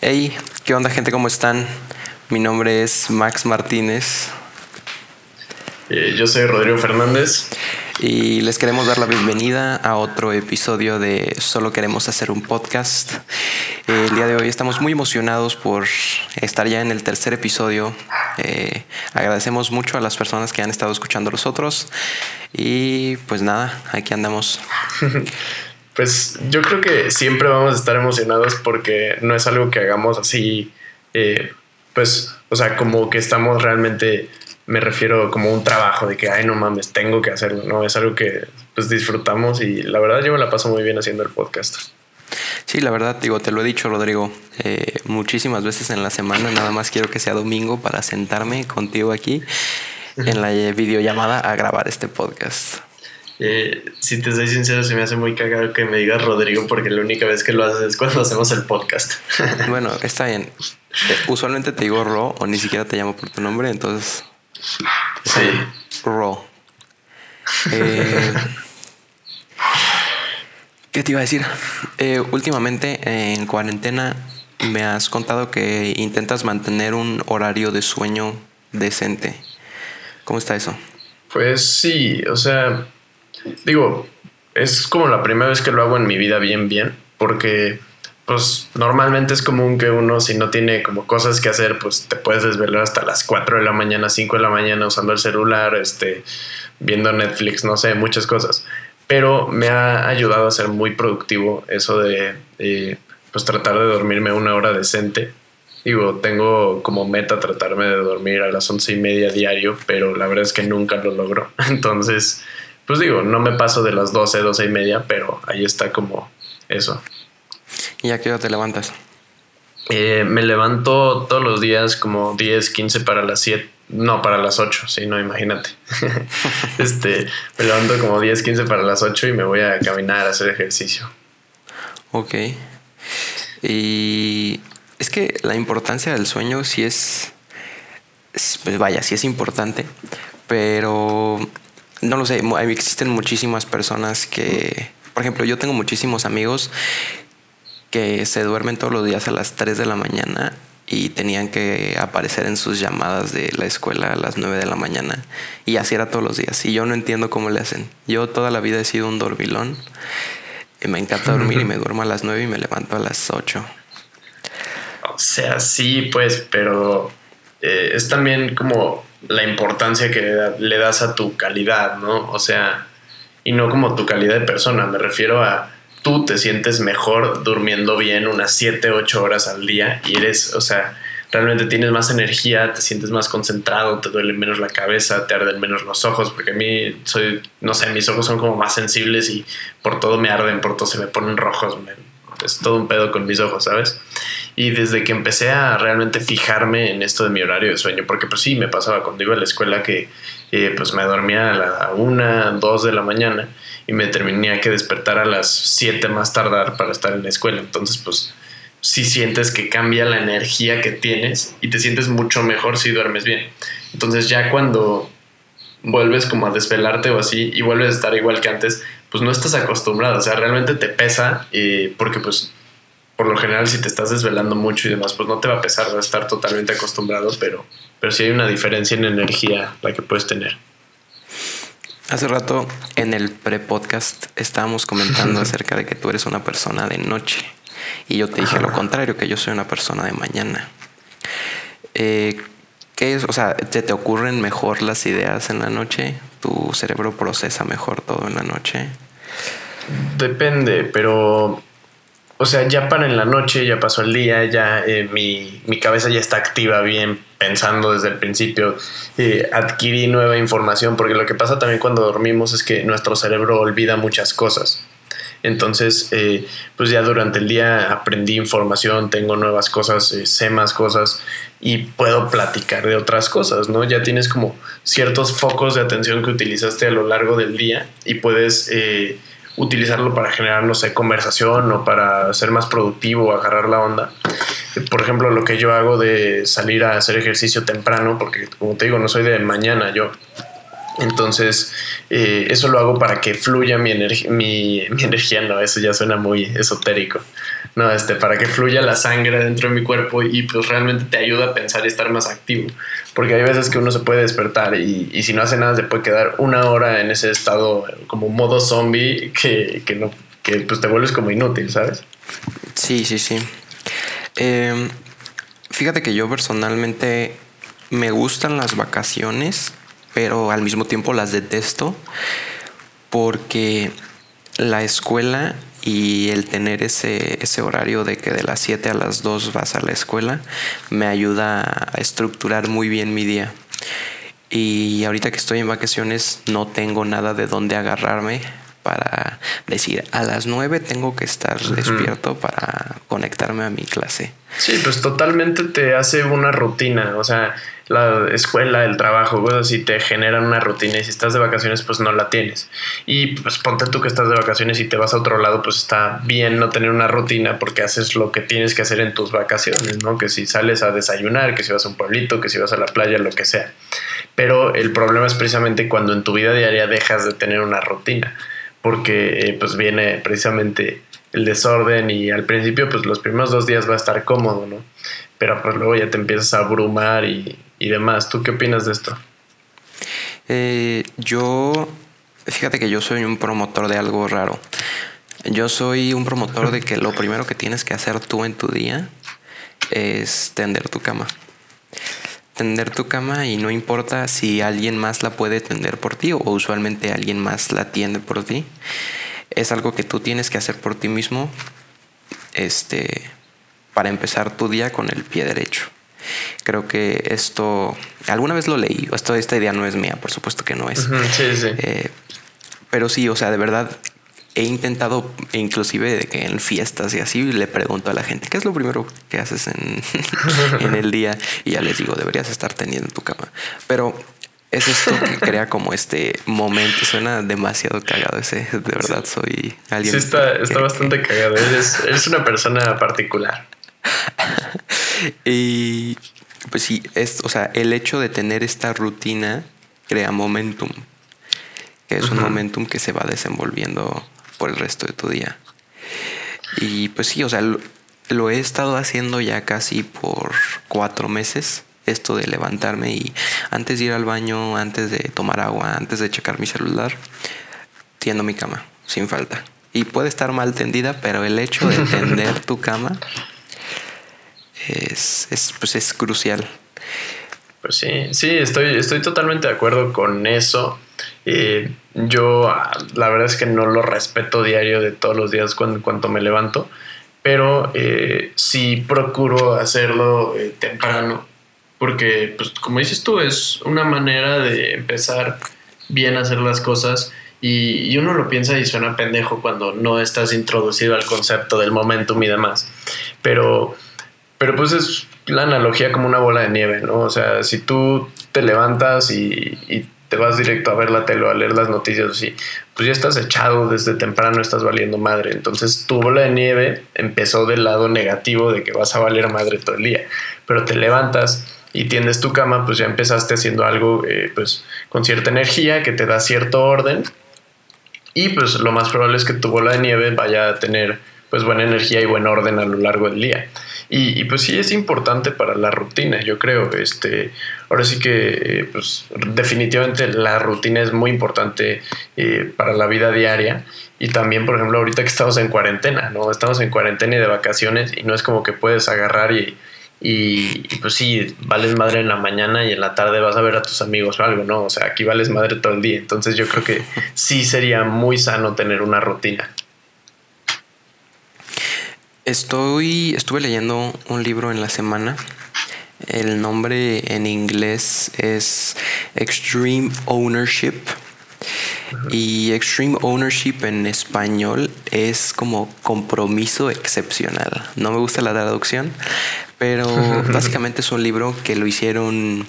Hey, ¿qué onda gente? ¿Cómo están? Mi nombre es Max Martínez. Eh, yo soy Rodrigo Fernández. Y les queremos dar la bienvenida a otro episodio de Solo queremos hacer un podcast. el día de hoy estamos muy emocionados por estar ya en el tercer episodio. Eh, agradecemos mucho a las personas que han estado escuchando los otros. Y pues nada, aquí andamos. Pues yo creo que siempre vamos a estar emocionados porque no es algo que hagamos así, eh, pues, o sea, como que estamos realmente, me refiero como un trabajo de que, ay, no mames, tengo que hacerlo, no, es algo que pues disfrutamos y la verdad yo me la paso muy bien haciendo el podcast. Sí, la verdad, digo, te lo he dicho, Rodrigo, eh, muchísimas veces en la semana, nada más quiero que sea domingo para sentarme contigo aquí en la videollamada a grabar este podcast. Eh, si te soy sincero, se me hace muy cagado que me digas Rodrigo porque la única vez que lo haces es cuando hacemos el podcast. bueno, está bien. Eh, usualmente te digo Ro o ni siquiera te llamo por tu nombre, entonces... Sí. Ro. Eh, ¿Qué te iba a decir? últimamente en cuarentena me has contado que intentas mantener un horario de sueño decente. ¿Cómo está eso? Pues sí, o sea, digo, es como la primera vez que lo hago en mi vida bien, bien, porque pues normalmente es común que uno si no tiene como cosas que hacer, pues te puedes desvelar hasta las 4 de la mañana, 5 de la mañana usando el celular, este, viendo Netflix, no sé, muchas cosas. Pero me ha ayudado a ser muy productivo eso de, pues tratar de dormirme una hora decente. Digo, tengo como meta tratarme de dormir a las once y media diario, pero la verdad es que nunca lo logro. Entonces, pues digo, no me paso de las 12, 12 y media, pero ahí está como eso. ¿Y a qué hora te levantas? Eh, me levanto todos los días como 10, 15 para las 7. No, para las 8, sí, no, imagínate. este, me levanto como 10, 15 para las 8 y me voy a caminar a hacer ejercicio. Ok. Y es que la importancia del sueño sí es, pues vaya, sí es importante, pero no lo sé, existen muchísimas personas que, por ejemplo, yo tengo muchísimos amigos que se duermen todos los días a las 3 de la mañana y tenían que aparecer en sus llamadas de la escuela a las 9 de la mañana y así era todos los días y yo no entiendo cómo le hacen. Yo toda la vida he sido un dormilón y me encanta dormir y me duermo a las 9 y me levanto a las 8. O sea, sí, pues, pero eh, es también como la importancia que le das a tu calidad, ¿no? O sea, y no como tu calidad de persona, me refiero a tú te sientes mejor durmiendo bien unas 7, 8 horas al día y eres, o sea, realmente tienes más energía, te sientes más concentrado, te duele menos la cabeza, te arden menos los ojos, porque a mí soy, no sé, mis ojos son como más sensibles y por todo me arden, por todo se me ponen rojos, es todo un pedo con mis ojos, ¿sabes? Y desde que empecé a realmente fijarme en esto de mi horario de sueño, porque pues sí, me pasaba cuando iba a la escuela que eh, pues me dormía a la una, dos de la mañana y me terminía que despertar a las siete más tardar para estar en la escuela. Entonces pues sí sientes que cambia la energía que tienes y te sientes mucho mejor si duermes bien. Entonces ya cuando vuelves como a desvelarte o así y vuelves a estar igual que antes, pues no estás acostumbrado, o sea, realmente te pesa eh, porque pues por lo general si te estás desvelando mucho y demás, pues no te va a pesar, va a estar totalmente acostumbrado, pero, pero sí hay una diferencia en energía la que puedes tener. Hace rato en el pre-podcast estábamos comentando acerca de que tú eres una persona de noche y yo te dije lo contrario, que yo soy una persona de mañana. Eh, ¿Qué es? O sea, ¿te, ¿te ocurren mejor las ideas en la noche? ¿Tu cerebro procesa mejor todo en la noche? Depende, pero o sea, ya para en la noche, ya pasó el día, ya eh, mi, cabeza ya está activa bien, pensando desde el principio, eh, adquirí nueva información, porque lo que pasa también cuando dormimos es que nuestro cerebro olvida muchas cosas. Entonces, eh, pues ya durante el día aprendí información, tengo nuevas cosas, sé más cosas y puedo platicar de otras cosas, ¿no? Ya tienes como ciertos focos de atención que utilizaste a lo largo del día y puedes utilizarlo para generar, no sé, conversación o para ser más productivo, agarrar la onda. Por ejemplo, lo que yo hago de salir a hacer ejercicio temprano, porque como te digo, no soy de mañana, yo Entonces, eh, eso lo hago para que fluya mi, mi, mi, energía, no, eso ya suena muy esotérico. No, este, para que fluya la sangre dentro de mi cuerpo y pues realmente te ayuda a pensar y estar más activo. Porque hay veces que uno se puede despertar y, y si no hace nada se puede quedar una hora en ese estado como modo zombie que, que no, que pues te vuelves como inútil, ¿sabes? Sí, sí, sí. Eh, fíjate que yo personalmente me gustan las vacaciones pero al mismo tiempo las detesto porque la escuela y el tener ese, ese horario de que de las 7 a las 2 vas a la escuela me ayuda a estructurar muy bien mi día. Y ahorita que estoy en vacaciones no tengo nada de dónde agarrarme para decir a las 9 tengo que estar despierto para conectarme a mi clase. Sí, pues totalmente te hace una rutina, o sea, la escuela, el trabajo, cosas así te generan una rutina y si estás de vacaciones pues no la tienes. Y pues ponte tú que estás de vacaciones y te vas a otro lado pues está bien no tener una rutina porque haces lo que tienes que hacer en tus vacaciones, ¿no? Que si sales a desayunar, que si vas a un pueblito, que si vas a la playa, lo que sea. Pero el problema es precisamente cuando en tu vida diaria dejas de tener una rutina porque eh, pues viene precisamente el desorden y al principio pues los primeros dos días va a estar cómodo, ¿no? Pero pues luego ya te empiezas a abrumar y, y demás. ¿Tú qué opinas de esto? Eh, yo, fíjate que yo soy un promotor de algo raro. Yo soy un promotor de que lo primero que tienes que hacer tú en tu día es tender tu cama. Tender tu cama y no importa si alguien más la puede tender por ti o usualmente alguien más la tiende por ti. Es algo que tú tienes que hacer por ti mismo este, para empezar tu día con el pie derecho. Creo que esto, alguna vez lo leí, esto, esta idea no es mía, por supuesto que no es. sí, sí. Eh, pero sí, o sea, de verdad he intentado, inclusive de que en fiestas y así, le pregunto a la gente, ¿qué es lo primero que haces en, en el día? Y ya les digo, deberías estar teniendo en tu cama. Pero es esto que crea como este momento. Suena demasiado cagado ese. De verdad, soy alguien. Sí, está, está bastante cagado. Eres, eres una persona particular. y pues sí, es, o sea, el hecho de tener esta rutina crea momentum, que es un momentum que se va desenvolviendo por el resto de tu día. Y pues sí, o sea, lo, he estado haciendo ya casi por cuatro meses esto de levantarme y antes de ir al baño, antes de tomar agua, antes de checar mi celular, tiendo mi cama, sin falta. Y puede estar mal tendida, pero el hecho de tender tu cama es, es, pues es crucial. Pues sí, sí, estoy, estoy totalmente de acuerdo con eso. Eh, yo la verdad es que no lo respeto diario de todos los días cuando, me levanto, pero eh, sí procuro hacerlo eh, temprano, porque pues como dices tú, es una manera de empezar bien a hacer las cosas y, y, uno lo piensa y suena pendejo cuando no estás introducido al concepto del momentum y demás, pero pero pues es la analogía como una bola de nieve, ¿no? O sea, si tú te levantas y, te vas directo a ver la tele o a leer las noticias, así, pues ya estás echado desde temprano, estás valiendo madre. Entonces tu bola de nieve empezó del lado negativo de que vas a valer madre todo el día. Pero te levantas y tiendes tu cama, pues ya empezaste haciendo algo eh, pues con cierta energía que te da cierto orden. Y pues lo más probable es que tu bola de nieve vaya a tener pues buena energía y buen orden a lo largo del día. Y, pues sí es importante para la rutina, yo creo. Este, ahora sí que eh, pues definitivamente la rutina es muy importante eh, para la vida diaria. Y también, por ejemplo, ahorita que estamos en cuarentena, ¿no? Estamos en cuarentena y de vacaciones y no es como que puedes agarrar y, y, pues sí, vales madre en la mañana y en la tarde vas a ver a tus amigos o algo, ¿no? O sea, aquí vales madre todo el día. Entonces yo creo que sí sería muy sano tener una rutina. Estoy, estuve leyendo un libro en la semana. El nombre en inglés es Extreme Ownership. Y Extreme Ownership en español es como compromiso excepcional. No me gusta la traducción, pero básicamente es un libro que lo hicieron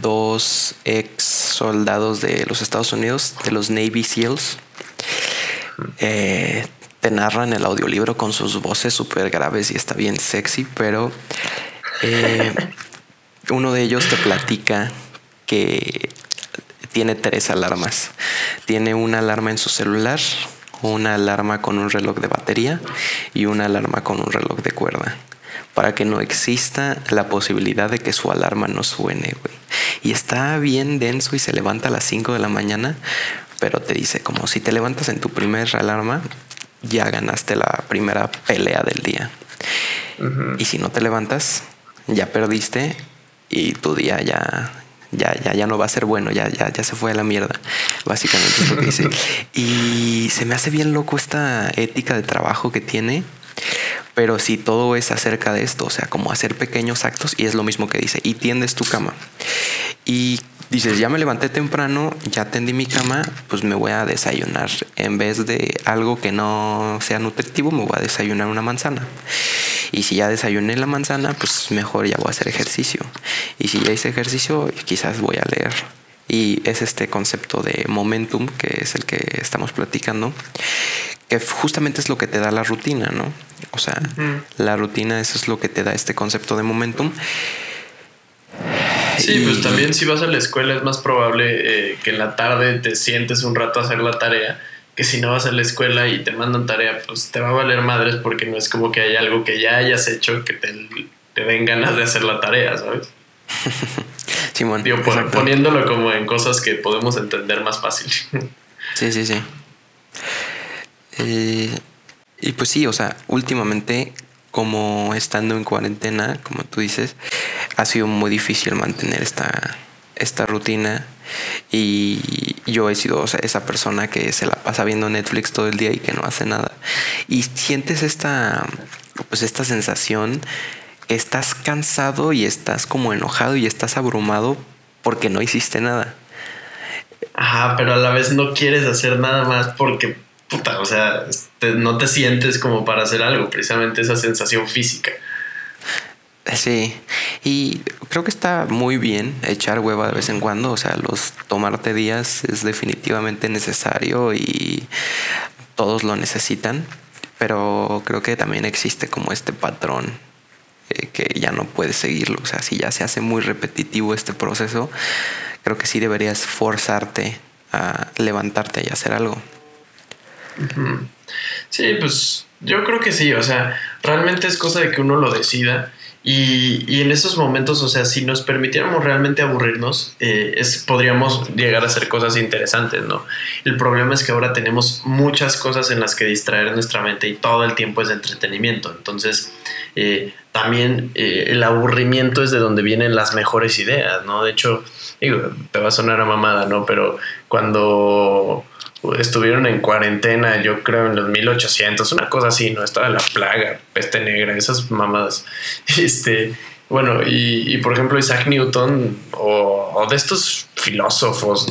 dos ex soldados de los Estados Unidos, de los Navy SEALs. Eh, te narran el audiolibro con sus voces súper graves y está bien sexy, pero eh, uno de ellos te platica que tiene tres alarmas. Tiene una alarma en su celular, una alarma con un reloj de batería y una alarma con un reloj de cuerda. Para que no exista la posibilidad de que su alarma no suene, güey. Y está bien denso y se levanta a las 5 de la mañana, pero te dice como si te levantas en tu primer alarma, ya ganaste la primera pelea del día. Y si no te levantas, ya perdiste y tu día ya, ya, ya, ya no va a ser bueno, ya, ya, ya se fue a la mierda. Básicamente es lo que dice. Y se me hace bien loco esta ética de trabajo que tiene. Pero si todo es acerca de esto, o sea, como hacer pequeños actos, y es lo mismo que dice, y tiendes tu cama. Y dices, ya me levanté temprano, ya tendí mi cama, pues me voy a desayunar. En vez de algo que no sea nutritivo, me voy a desayunar una manzana. Y si ya desayuné la manzana, pues mejor ya voy a hacer ejercicio. Y si ya hice ejercicio, quizás voy a leer. Y es este concepto de momentum, que es el que estamos platicando, que justamente es lo que te da la rutina, ¿no? O sea, la rutina, eso es lo que te da este concepto de momentum. Sí, pues también si vas a la escuela es más probable eh, que en la tarde te sientes un rato a hacer la tarea que si no vas a la escuela y te mandan tarea, pues te va a valer madres porque no es como que hay algo que ya hayas hecho que te, te den ganas de hacer la tarea, ¿sabes? Simón. Digo, poniéndolo como en cosas que podemos entender más fácil. sí, sí, sí. Eh, y pues sí, o sea, últimamente, como estando en cuarentena, como tú dices, ha sido muy difícil mantener esta, esta rutina y yo he sido esa persona que se la pasa viendo Netflix todo el día y que no hace nada. Y sientes esta, pues esta sensación que estás cansado y estás como enojado y estás abrumado porque no hiciste nada. Ajá, pero a la vez no quieres hacer nada más porque, o sea, no te sientes como para hacer algo, precisamente esa sensación física. Sí, y creo que está muy bien echar hueva de vez en cuando, o sea, los tomarte días es definitivamente necesario y todos lo necesitan, pero creo que también existe como este patrón eh, que ya no puedes seguirlo, o sea, si ya se hace muy repetitivo este proceso, creo que sí deberías forzarte a levantarte y hacer algo. Sí, pues yo creo que sí, o sea, realmente es cosa de que uno lo decida y, y, en esos momentos, o sea, si nos permitiéramos realmente aburrirnos, eh, es, podríamos llegar a hacer cosas interesantes, ¿no? El problema es que ahora tenemos muchas cosas en las que distraer nuestra mente y todo el tiempo es entretenimiento. Entonces, eh, también eh, el aburrimiento es de donde vienen las mejores ideas, ¿no? De hecho, digo, te va a sonar a mamada, ¿no? Pero cuando estuvieron en cuarentena, yo creo en los 1800, una cosa así, ¿no? Estaba la plaga, peste negra, esas mamadas. Este, bueno, y, por ejemplo Isaac Newton o, de estos filósofos,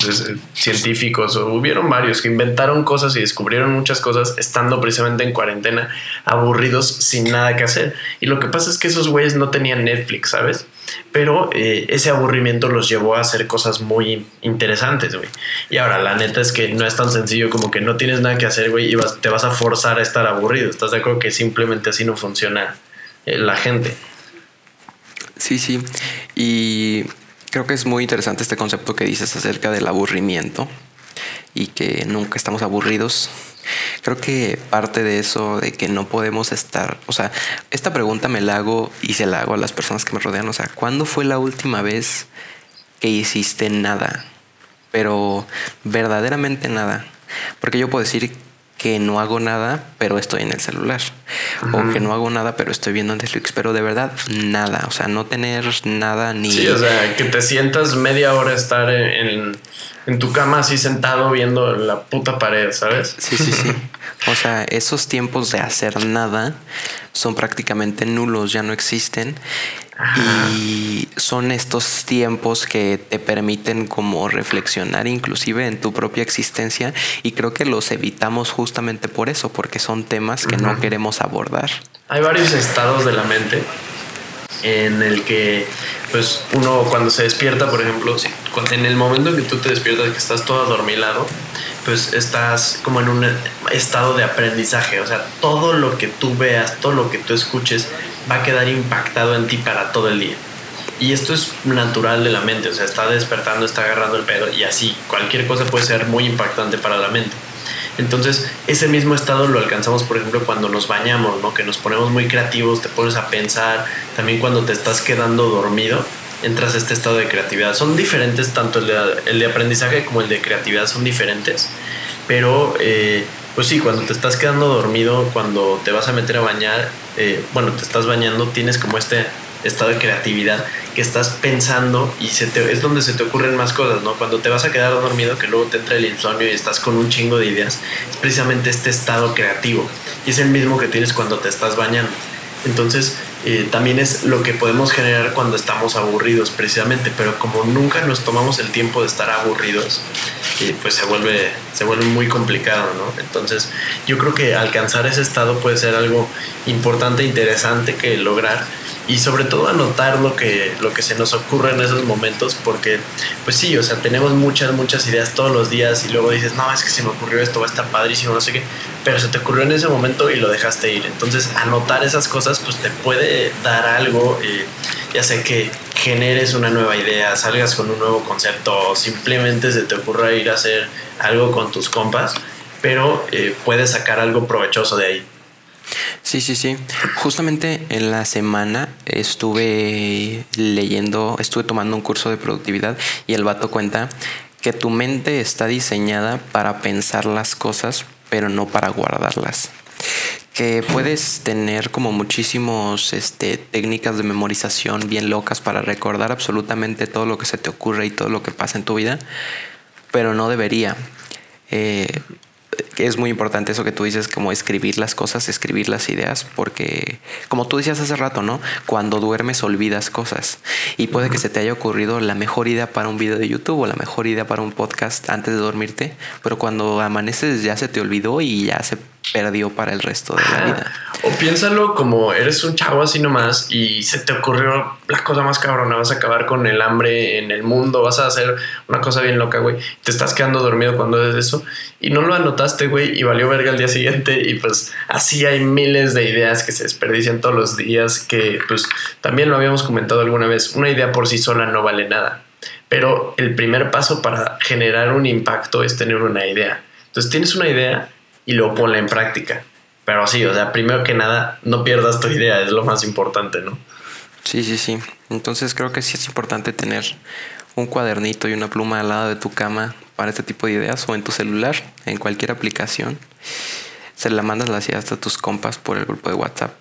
científicos, o hubieron varios que inventaron cosas y descubrieron muchas cosas estando precisamente en cuarentena, aburridos sin nada que hacer. Y lo que pasa es que esos güeyes no tenían Netflix, ¿sabes? Pero eh, ese aburrimiento los llevó a hacer cosas muy interesantes, güey. Y ahora, la neta es que no es tan sencillo como que no tienes nada que hacer, güey, y te vas a forzar a estar aburrido. ¿Estás de acuerdo que simplemente así no funciona eh, la gente? Sí, sí. Y creo que es muy interesante este concepto que dices acerca del aburrimiento y que nunca estamos aburridos Creo que parte de eso, de que no podemos estar, o sea, esta pregunta me la hago y se la hago a las personas que me rodean, o sea, ¿cuándo fue la última vez que hiciste nada? Pero verdaderamente nada. Porque yo puedo decir que no hago nada, pero estoy en el celular. O que no hago nada, pero estoy viendo Netflix. Pero de verdad, nada. O sea, no tener nada ni. Sí, o sea, que te sientas media hora estar en, en tu cama así sentado viendo la puta pared, ¿sabes? Sí, sí, sí. O sea, esos tiempos de hacer nada son prácticamente nulos, ya no existen. Y son estos tiempos que te permiten como reflexionar inclusive en tu propia existencia y creo que los evitamos justamente por eso, porque son temas que no queremos abordar. Hay varios estados de la mente en el que pues uno cuando se despierta, por ejemplo, en el momento en que tú te despiertas que estás todo adormilado, pues estás como en un estado de aprendizaje, o sea, todo lo que tú veas, todo lo que tú escuches va a quedar impactado en ti para todo el día. Y esto es natural de la mente, o sea, está despertando, está agarrando el pedo y así, cualquier cosa puede ser muy impactante para la mente. Entonces, ese mismo estado lo alcanzamos, por ejemplo, cuando nos bañamos, ¿no? Que nos ponemos muy creativos, te pones a pensar, también cuando te estás quedando dormido, entras a este estado de creatividad. Son diferentes, tanto el de, aprendizaje como el de creatividad son diferentes, pero eh, pues sí, cuando te estás quedando dormido, cuando te vas a meter a bañar, eh, bueno, te estás bañando, tienes como este estado de creatividad que estás pensando y se te, es donde se te ocurren más cosas, ¿no? Cuando te vas a quedar dormido, que luego te entra el insomnio y estás con un chingo de ideas, es precisamente este estado creativo y es el mismo que tienes cuando te estás bañando. Entonces, eh, también es lo que podemos generar cuando estamos aburridos precisamente, pero como nunca nos tomamos el tiempo de estar aburridos, eh, pues se vuelve, se vuelve muy complicado, ¿no? Entonces yo creo que alcanzar ese estado puede ser algo importante, interesante que lograr y sobre todo anotar lo que, lo que se nos ocurre en esos momentos porque pues sí, o sea, tenemos muchas, muchas ideas todos los días y luego dices, no, es que se me ocurrió esto, va a estar padrísimo, no sé qué, pero se te ocurrió en ese momento y lo dejaste ir. Entonces anotar esas cosas pues te puede dar algo, eh, ya sea que generes una nueva idea, salgas con un nuevo concepto o simplemente se te ocurra ir a hacer algo con tus compas, pero eh, puedes sacar algo provechoso de ahí. Sí, sí, sí. Justamente en la semana estuve leyendo, estuve tomando un curso de productividad y el vato cuenta que tu mente está diseñada para pensar las cosas, pero no para guardarlas. Que puedes tener como muchísimos este, técnicas de memorización bien locas para recordar absolutamente todo lo que se te ocurre y todo lo que pasa en tu vida, pero no debería. Eh, es muy importante eso que tú dices, como escribir las cosas, escribir las ideas, porque como tú decías hace rato, ¿no? Cuando duermes olvidas cosas y puede que se te haya ocurrido la mejor idea para un video de YouTube o la mejor idea para un podcast antes de dormirte, pero cuando amaneces ya se te olvidó y ya se perdió para el resto de la vida. O piénsalo como eres un chavo así nomás y se te ocurrió la cosa más cabrona, vas a acabar con el hambre en el mundo, vas a hacer una cosa bien loca, güey. Te estás quedando dormido cuando haces eso y no lo anotaste, güey, y valió verga el día siguiente y pues así hay miles de ideas que se desperdician todos los días que pues también lo habíamos comentado alguna vez, una idea por sí sola no vale nada. Pero el primer paso para generar un impacto es tener una idea. Entonces tienes una idea y luego ponla en práctica. Pero sí, o sea, primero que nada, no pierdas tu idea, es lo más importante, ¿no? Sí, sí, sí. Entonces creo que sí es importante tener un cuadernito y una pluma al lado de tu cama para este tipo de ideas o en tu celular, en cualquier aplicación. Se la mandas las ideas a tus compas por el grupo de WhatsApp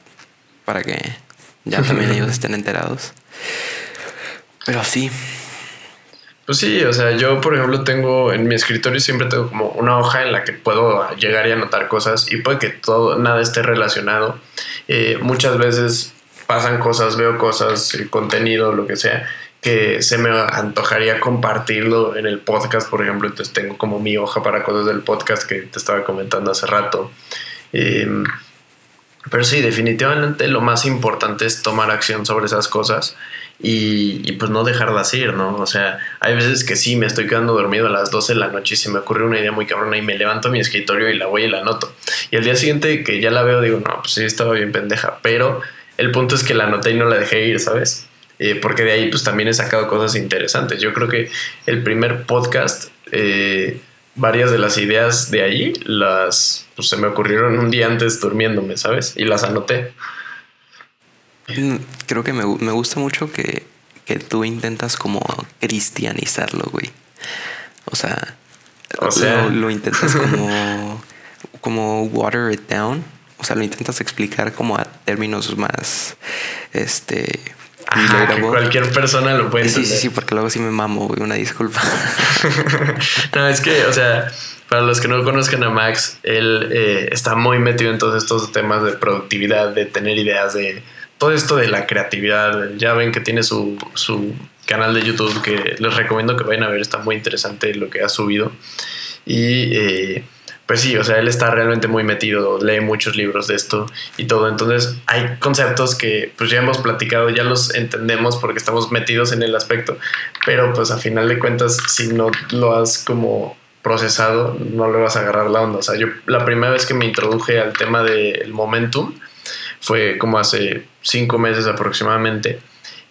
para que ya también ellos estén enterados. Pero sí, pues sí, o sea, yo por ejemplo tengo en mi escritorio siempre tengo como una hoja en la que puedo llegar y anotar cosas y puede que todo, nada esté relacionado. Eh, muchas veces pasan cosas, veo cosas, contenido, lo que sea, que se me antojaría compartirlo en el podcast, por ejemplo, entonces tengo como mi hoja para cosas del podcast que te estaba comentando hace rato. Em, pero sí, definitivamente lo más importante es tomar acción sobre esas cosas y, pues no dejarlas ir, ¿no? O sea, hay veces que sí, me estoy quedando dormido a las 12 de la noche y se me ocurre una idea muy cabrona y me levanto a mi escritorio y la voy y la anoto. Y al día siguiente que ya la veo digo, no, pues sí, estaba bien pendeja, pero el punto es que la anoté y no la dejé ir, ¿sabes? Eh, porque de ahí pues también he sacado cosas interesantes. Yo creo que el primer podcast, eh, varias de las ideas de ahí, las, pues se me ocurrieron un día antes durmiéndome, ¿sabes? Y las anoté. Mm, creo que me, gusta mucho que, tú intentas como cristianizarlo, güey. O sea, lo, intentas como, como water it down. O sea, lo intentas explicar como a términos más, este, cualquier persona lo puede entender. Sí, sí, sí, porque luego sí me mamo, güey, una disculpa. no, es que, o sea, para los que no conozcan a Max, él eh, está muy metido en todos estos temas de productividad, de tener ideas, de todo esto de la creatividad. Ya ven que tiene su, su canal de YouTube que les recomiendo que vayan a ver, está muy interesante lo que ha subido. Y eh, pues sí, o sea, él está realmente muy metido, lee muchos libros de esto y todo. Entonces hay conceptos que pues ya hemos platicado, ya los entendemos porque estamos metidos en el aspecto, pero pues a final de cuentas, si no lo has como procesado, no le vas a agarrar la onda. O sea, yo la primera vez que me introduje al tema del momentum, fue como hace cinco meses aproximadamente.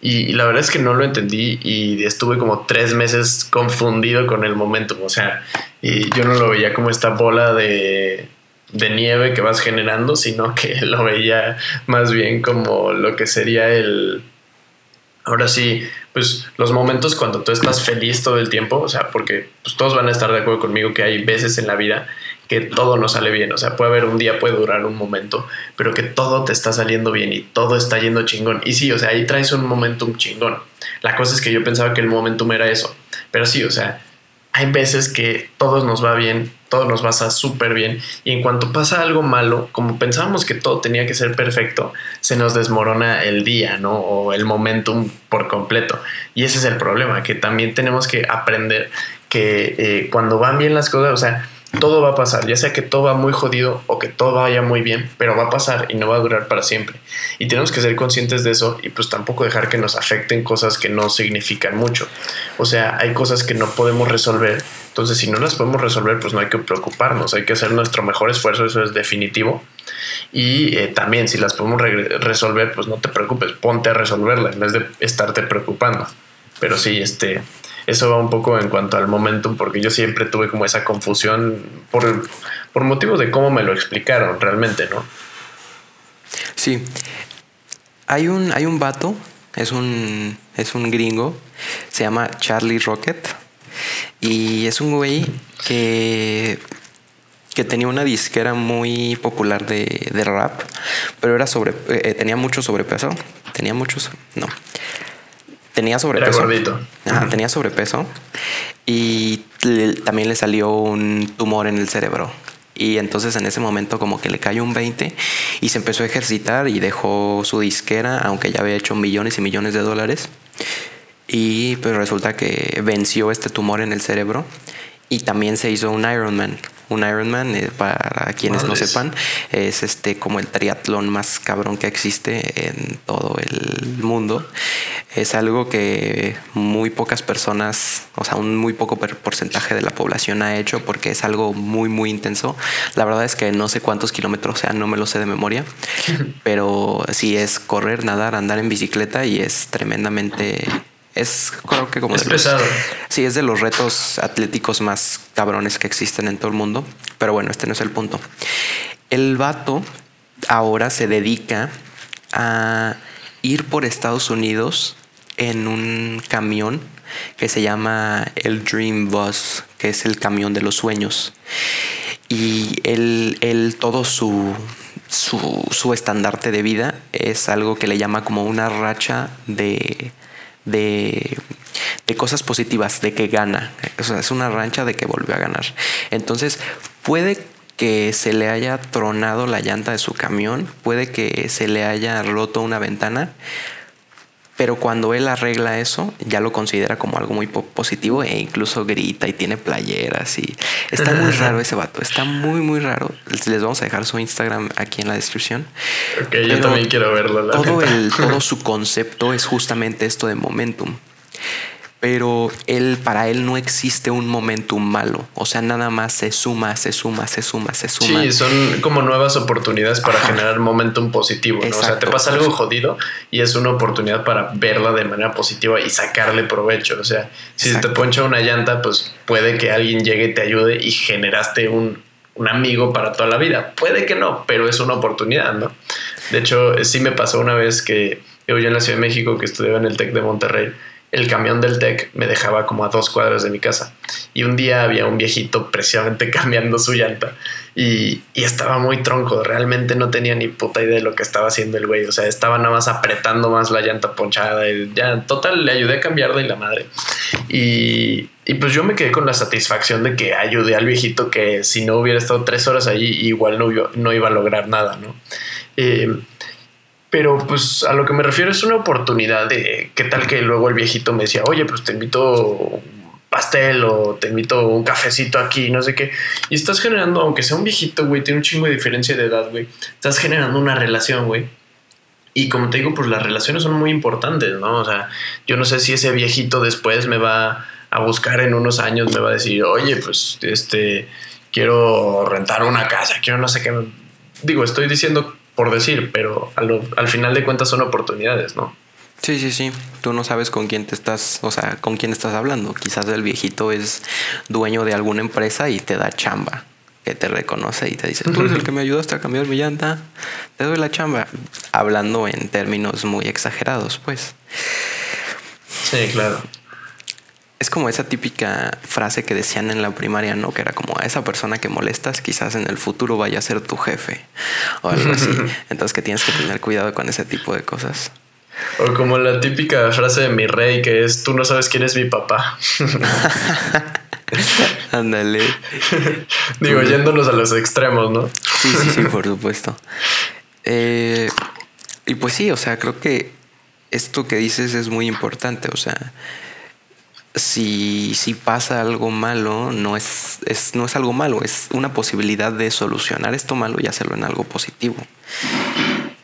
Y, la verdad es que no lo entendí y estuve como tres meses confundido con el momentum. O sea, y yo no lo veía como esta bola de, de nieve que vas generando, sino que lo veía más bien como lo que sería el... Ahora sí, pues los momentos cuando tú estás feliz todo el tiempo, o sea, porque pues, todos van a estar de acuerdo conmigo que hay veces en la vida que todo no sale bien. O sea, puede haber un día, puede durar un momento, pero que todo te está saliendo bien y todo está yendo chingón. Y sí, o sea, ahí traes un momentum chingón. La cosa es que yo pensaba que el momentum era eso. Pero sí, o sea, hay veces que todo nos va bien, todo nos va súper bien. Y en cuanto pasa algo malo, como pensábamos que todo tenía que ser perfecto, se nos desmorona el día, ¿no? O el momentum por completo. Y ese es el problema, que también tenemos que aprender que eh, cuando van bien las cosas, o sea, todo va a pasar, ya sea que todo va muy jodido o que todo vaya muy bien, pero va a pasar y no va a durar para siempre. Y tenemos que ser conscientes de eso y pues tampoco dejar que nos afecten cosas que no significan mucho. O sea, hay cosas que no podemos resolver, entonces si no las podemos resolver, pues no hay que preocuparnos, hay que hacer nuestro mejor esfuerzo, eso es definitivo. Y eh, también si las podemos resolver, pues no te preocupes, ponte a resolverla en vez de estarte preocupando. Pero sí, este, eso va un poco en cuanto al momentum, porque yo siempre tuve como esa confusión por, por motivos de cómo me lo explicaron realmente, ¿no? Sí. Hay un, hay un vato, es un, es un gringo, se llama Charlie Rocket, y es un güey que que tenía una disquera muy popular de, de rap, pero era sobre, eh, tenía mucho sobrepeso, tenía muchos, no, tenía sobrepeso. tenía sobrepeso y también le salió un tumor en el cerebro. Y entonces en ese momento como que le cayó un 20 y se empezó a ejercitar y dejó su disquera, aunque ya había hecho millones y millones de dólares. Y pues resulta que venció este tumor en el cerebro y también se hizo un Ironman. Un Ironman, eh, para quienes no sepan, es este como el triatlón más cabrón que existe en todo el mundo. Es algo que muy pocas personas, o sea, un muy poco porcentaje de la población ha hecho porque es algo muy, muy intenso. La verdad es que no sé cuántos kilómetros sean, no me lo sé de memoria, pero sí es correr, nadar, andar en bicicleta y es tremendamente es creo que como es pesado. sí, es de los retos atléticos más cabrones que existen en todo el mundo. Pero bueno, este no es el punto. El vato ahora se dedica a ir por Estados Unidos en un camión que se llama el Dream Bus, que es el camión de los sueños. Y él, él todo su, su, su estandarte de vida es algo que le llama como una racha de de, cosas positivas, de que gana. Es una rancha de que volvió a ganar. Entonces, puede que se le haya tronado la llanta de su camión, puede que se le haya roto una ventana, pero cuando él arregla eso, ya lo considera como algo muy positivo e incluso grita y tiene playeras y está muy raro ese vato, está muy muy raro. Les vamos a dejar su Instagram aquí en la descripción. Ok, yo también quiero verlo. todo, el, todo su concepto es justamente esto de momentum pero él, para él no existe un momentum malo. O sea, nada más se suma, se suma, se suma, se suma. Sí, son como nuevas oportunidades para generar momentum positivo. ¿no? O sea, te pasa algo jodido y es una oportunidad para verla de manera positiva y sacarle provecho. O sea, si te poncha una llanta, pues puede que alguien llegue y te ayude y generaste un, un amigo para toda la vida. Puede que no, pero es una oportunidad, ¿no? De hecho, sí me pasó una vez que yo en la Ciudad de México, que estudiaba en el TEC de Monterrey el camión del TEC me dejaba como a dos cuadras de mi casa. Y un día había un viejito precisamente cambiando su llanta y, estaba muy tronco. Realmente no tenía ni puta idea de lo que estaba haciendo el güey. O sea, estaba nada más apretando más la llanta ponchada y ya, total, le ayudé a cambiarla y la madre. Y, pues yo me quedé con la satisfacción de que ayudé al viejito que si no hubiera estado tres horas allí, igual no, no iba a lograr nada, ¿no? Eh, pero pues a lo que me refiero es una oportunidad de qué tal que luego el viejito me decía, oye, pues te invito un pastel o te invito un cafecito aquí, no sé qué. Y estás generando, aunque sea un viejito, güey, tiene un chingo de diferencia de edad, güey. Estás generando una relación, güey. Y como te digo, pues las relaciones son muy importantes, ¿no? O sea, yo no sé si ese viejito después me va a buscar en unos años, me va a decir, oye, pues este, quiero rentar una casa, quiero no sé qué. Digo, estoy diciendo por decir, pero al, final de cuentas son oportunidades, ¿no? Sí, sí, sí. Tú no sabes con quién te estás, o sea, con quién estás hablando. Quizás el viejito es dueño de alguna empresa y te da chamba, que te reconoce y te dice, tú eres el que me ayudaste a cambiar mi llanta, te doy la chamba. Hablando en términos muy exagerados, pues. Sí, claro. Es como esa típica frase que decían en la primaria, ¿no? Que era como a esa persona que molestas, quizás en el futuro vaya a ser tu jefe o algo así. Entonces que tienes que tener cuidado con ese tipo de cosas. O como la típica frase de mi rey que es, tú no sabes quién es mi papá. Ándale. Digo, yéndonos a los extremos, ¿no? Sí, sí, sí, por supuesto. Eh, y pues sí, o sea, creo que esto que dices es muy importante. O sea, si, pasa algo malo, no es, es, no es algo malo, es una posibilidad de solucionar esto malo y hacerlo en algo positivo.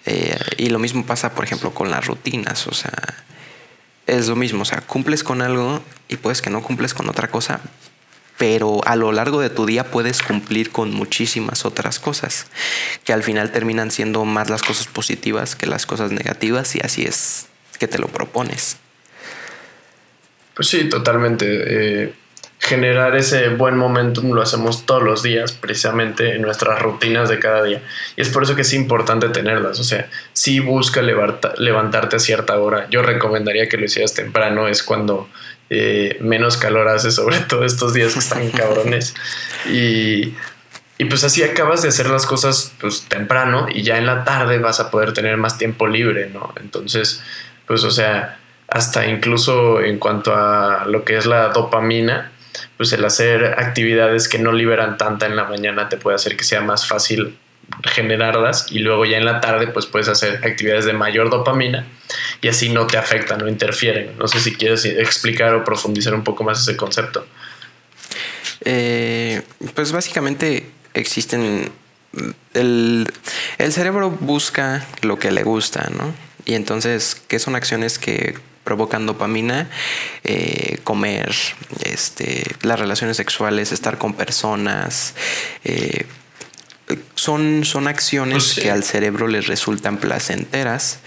Eh, y lo mismo pasa, por ejemplo, con las rutinas. O sea, es lo mismo. O sea, cumples con algo y puedes que no cumples con otra cosa, pero a lo largo de tu día puedes cumplir con muchísimas otras cosas, que al final terminan siendo más las cosas positivas que las cosas negativas y así es que te lo propones. Pues sí, totalmente. Eh, generar ese buen momentum lo hacemos todos los días, precisamente en nuestras rutinas de cada día. Y es por eso que es importante tenerlas. O sea, si busca levantarte a cierta hora. Yo recomendaría que lo hicieras temprano, es cuando eh, menos calor hace, sobre todo estos días que están cabrones. Y, y pues así acabas de hacer las cosas pues temprano y ya en la tarde vas a poder tener más tiempo libre, ¿no? Entonces, pues o sea, hasta incluso en cuanto a lo que es la dopamina, pues el hacer actividades que no liberan tanta en la mañana te puede hacer que sea más fácil generarlas y luego ya en la tarde pues puedes hacer actividades de mayor dopamina y así no te afectan, no interfieren. No sé si quieres explicar o profundizar un poco más ese concepto. Eh, pues básicamente existen... El, el cerebro busca lo que le gusta, ¿no? Y entonces, ¿qué son acciones que provocan dopamina, eh, comer, este, las relaciones sexuales, estar con personas. Eh, son, son acciones pues que al cerebro les resultan placenteras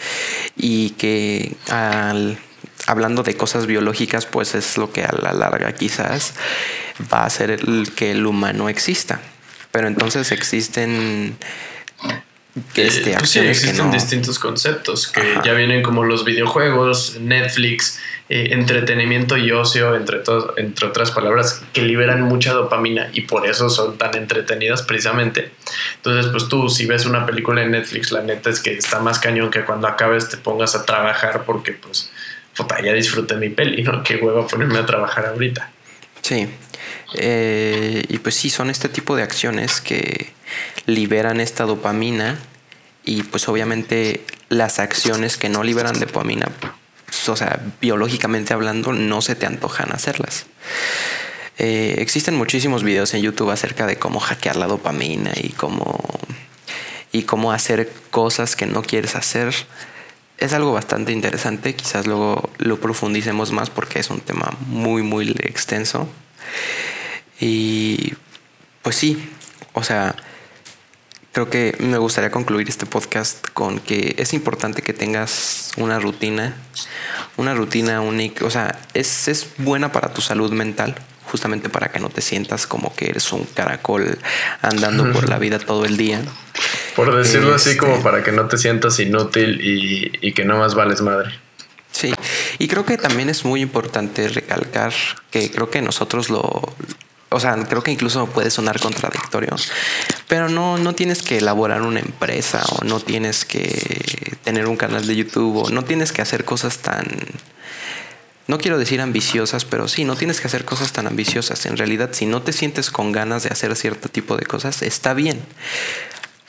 y que al, hablando de cosas biológicas, pues es lo que a la larga quizás va a hacer el, que el humano exista. Pero entonces existen que este, pues sí, existen distintos conceptos que ya vienen como los videojuegos, Netflix, eh, entretenimiento y ocio, entre, entre otras palabras, que liberan mucha dopamina y por eso son tan entretenidas precisamente. Entonces, pues tú si ves una película en Netflix, la neta es que está más cañón que cuando acabes te pongas a trabajar porque pues, puta, ya disfruté mi peli, ¿no? Qué huevo ponerme a trabajar ahorita. Sí. Eh, y pues sí, son este tipo de acciones que liberan esta dopamina y pues obviamente las acciones que no liberan dopamina, pues, o sea, biológicamente hablando, no se te antojan hacerlas. Eh, existen muchísimos videos en YouTube acerca de cómo hackear la dopamina y cómo, y cómo hacer cosas que no quieres hacer. Es algo bastante interesante, quizás luego lo profundicemos más porque es un tema muy, muy extenso. Y pues sí, o sea, creo que me gustaría concluir este podcast con que es importante que tengas una rutina, una rutina única, o sea, es, es buena para tu salud mental, justamente para que no te sientas como que eres un caracol andando por la vida todo el día. Por decirlo así, como este para que no te sientas inútil y, y que no más vales madre. Sí, y creo que también es muy importante recalcar que creo que nosotros lo, o sea, creo que incluso puede sonar contradictorio, pero no, no tienes que elaborar una empresa o no tienes que tener un canal de YouTube o no tienes que hacer cosas tan, no quiero decir ambiciosas, pero sí, no tienes que hacer cosas tan ambiciosas. En realidad, si no te sientes con ganas de hacer cierto tipo de cosas, está bien,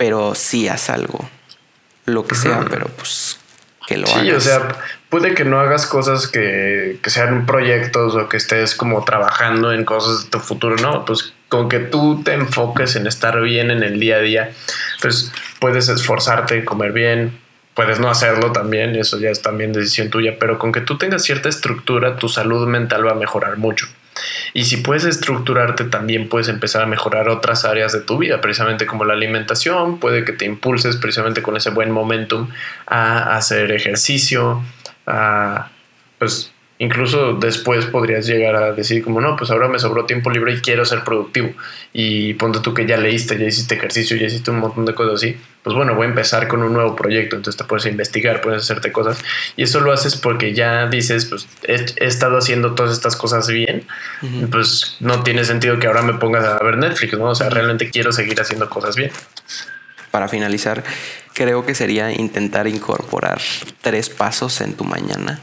pero sí haz algo, lo que sea, pero pues que lo sí, o sea, puede que no hagas cosas que, sean proyectos o que estés como trabajando en cosas de tu futuro, ¿no? Pues con que tú te enfoques en estar bien en el día a día, pues puedes esforzarte, comer bien, puedes no hacerlo también, eso ya es también decisión tuya, pero con que tú tengas cierta estructura, tu salud mental va a mejorar mucho. Y si puedes estructurarte, también puedes empezar a mejorar otras áreas de tu vida, precisamente como la alimentación, puede que te impulses precisamente con ese buen momentum a hacer ejercicio, a, pues, incluso después podrías llegar a decir como, no, pues ahora me sobró tiempo libre y quiero ser productivo. Y ponte tú que ya leíste, ya hiciste ejercicio, ya hiciste un montón de cosas así. Pues bueno, voy a empezar con un nuevo proyecto. Entonces te puedes investigar, puedes hacerte cosas. Y eso lo haces porque ya dices, pues he, estado haciendo todas estas cosas bien. Pues no tiene sentido que ahora me pongas a ver Netflix, ¿no? O sea, realmente quiero seguir haciendo cosas bien. Para finalizar, creo que sería intentar incorporar tres pasos en tu mañana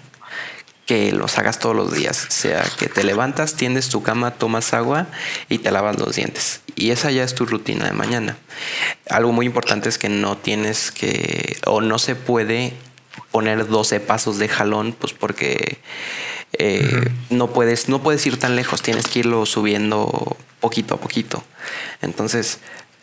que los hagas todos los días. O sea, que te levantas, tiendes tu cama, tomas agua y te lavas los dientes. Y esa ya es tu rutina de mañana. Algo muy importante es que no tienes que, o no se puede poner 12 pasos de jalón, pues porque eh, no, puedes, no puedes ir tan lejos, tienes que irlo subiendo poquito a poquito. Entonces,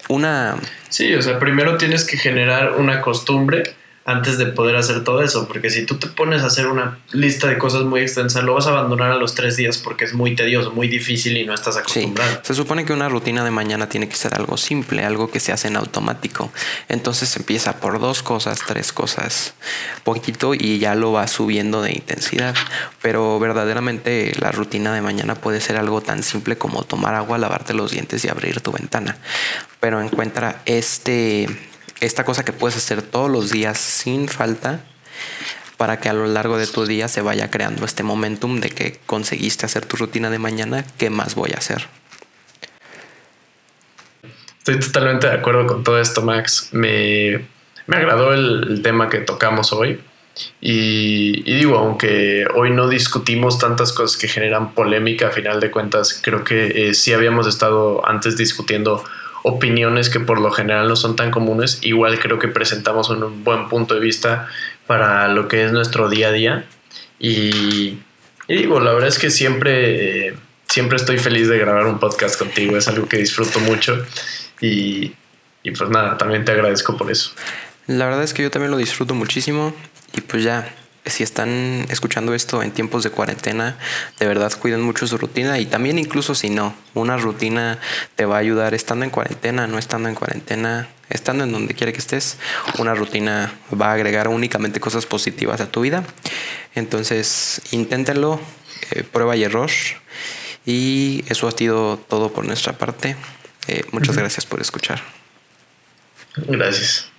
una... Sí, o sea, primero tienes que generar una costumbre antes de poder hacer todo eso, porque si tú te pones a hacer una lista de cosas muy extensa, lo vas a abandonar a los tres días porque es muy tedioso, muy difícil y no estás acostumbrado. se supone que una rutina de mañana tiene que ser algo simple, algo que se hace en automático. Entonces empieza por dos cosas, tres cosas, poquito y ya lo va subiendo de intensidad. Pero verdaderamente la rutina de mañana puede ser algo tan simple como tomar agua, lavarte los dientes y abrir tu ventana. Pero encuentra este esta cosa que puedes hacer todos los días sin falta para que a lo largo de tu día se vaya creando este momentum de que conseguiste hacer tu rutina de mañana, ¿qué más voy a hacer? Estoy totalmente de acuerdo con todo esto, Max. Me, agradó el, tema que tocamos hoy. Y, digo, aunque hoy no discutimos tantas cosas que generan polémica, a final de cuentas, creo que eh, sí habíamos estado antes discutiendo opiniones que por lo general no son tan comunes, igual creo que presentamos un buen punto de vista para lo que es nuestro día a día. Y, digo, la verdad es que siempre, siempre estoy feliz de grabar un podcast contigo, es algo que disfruto mucho y, y pues nada, también te agradezco por eso. La verdad es que yo también lo disfruto muchísimo y pues ya si están escuchando esto en tiempos de cuarentena, de verdad cuiden mucho su rutina y también incluso si no, una rutina te va a ayudar estando en cuarentena, no estando en cuarentena, estando en donde quiera que estés, una rutina va a agregar únicamente cosas positivas a tu vida. Entonces, inténtenlo, eh, prueba y error. Y eso ha sido todo por nuestra parte. Eh, muchas gracias por escuchar. Gracias.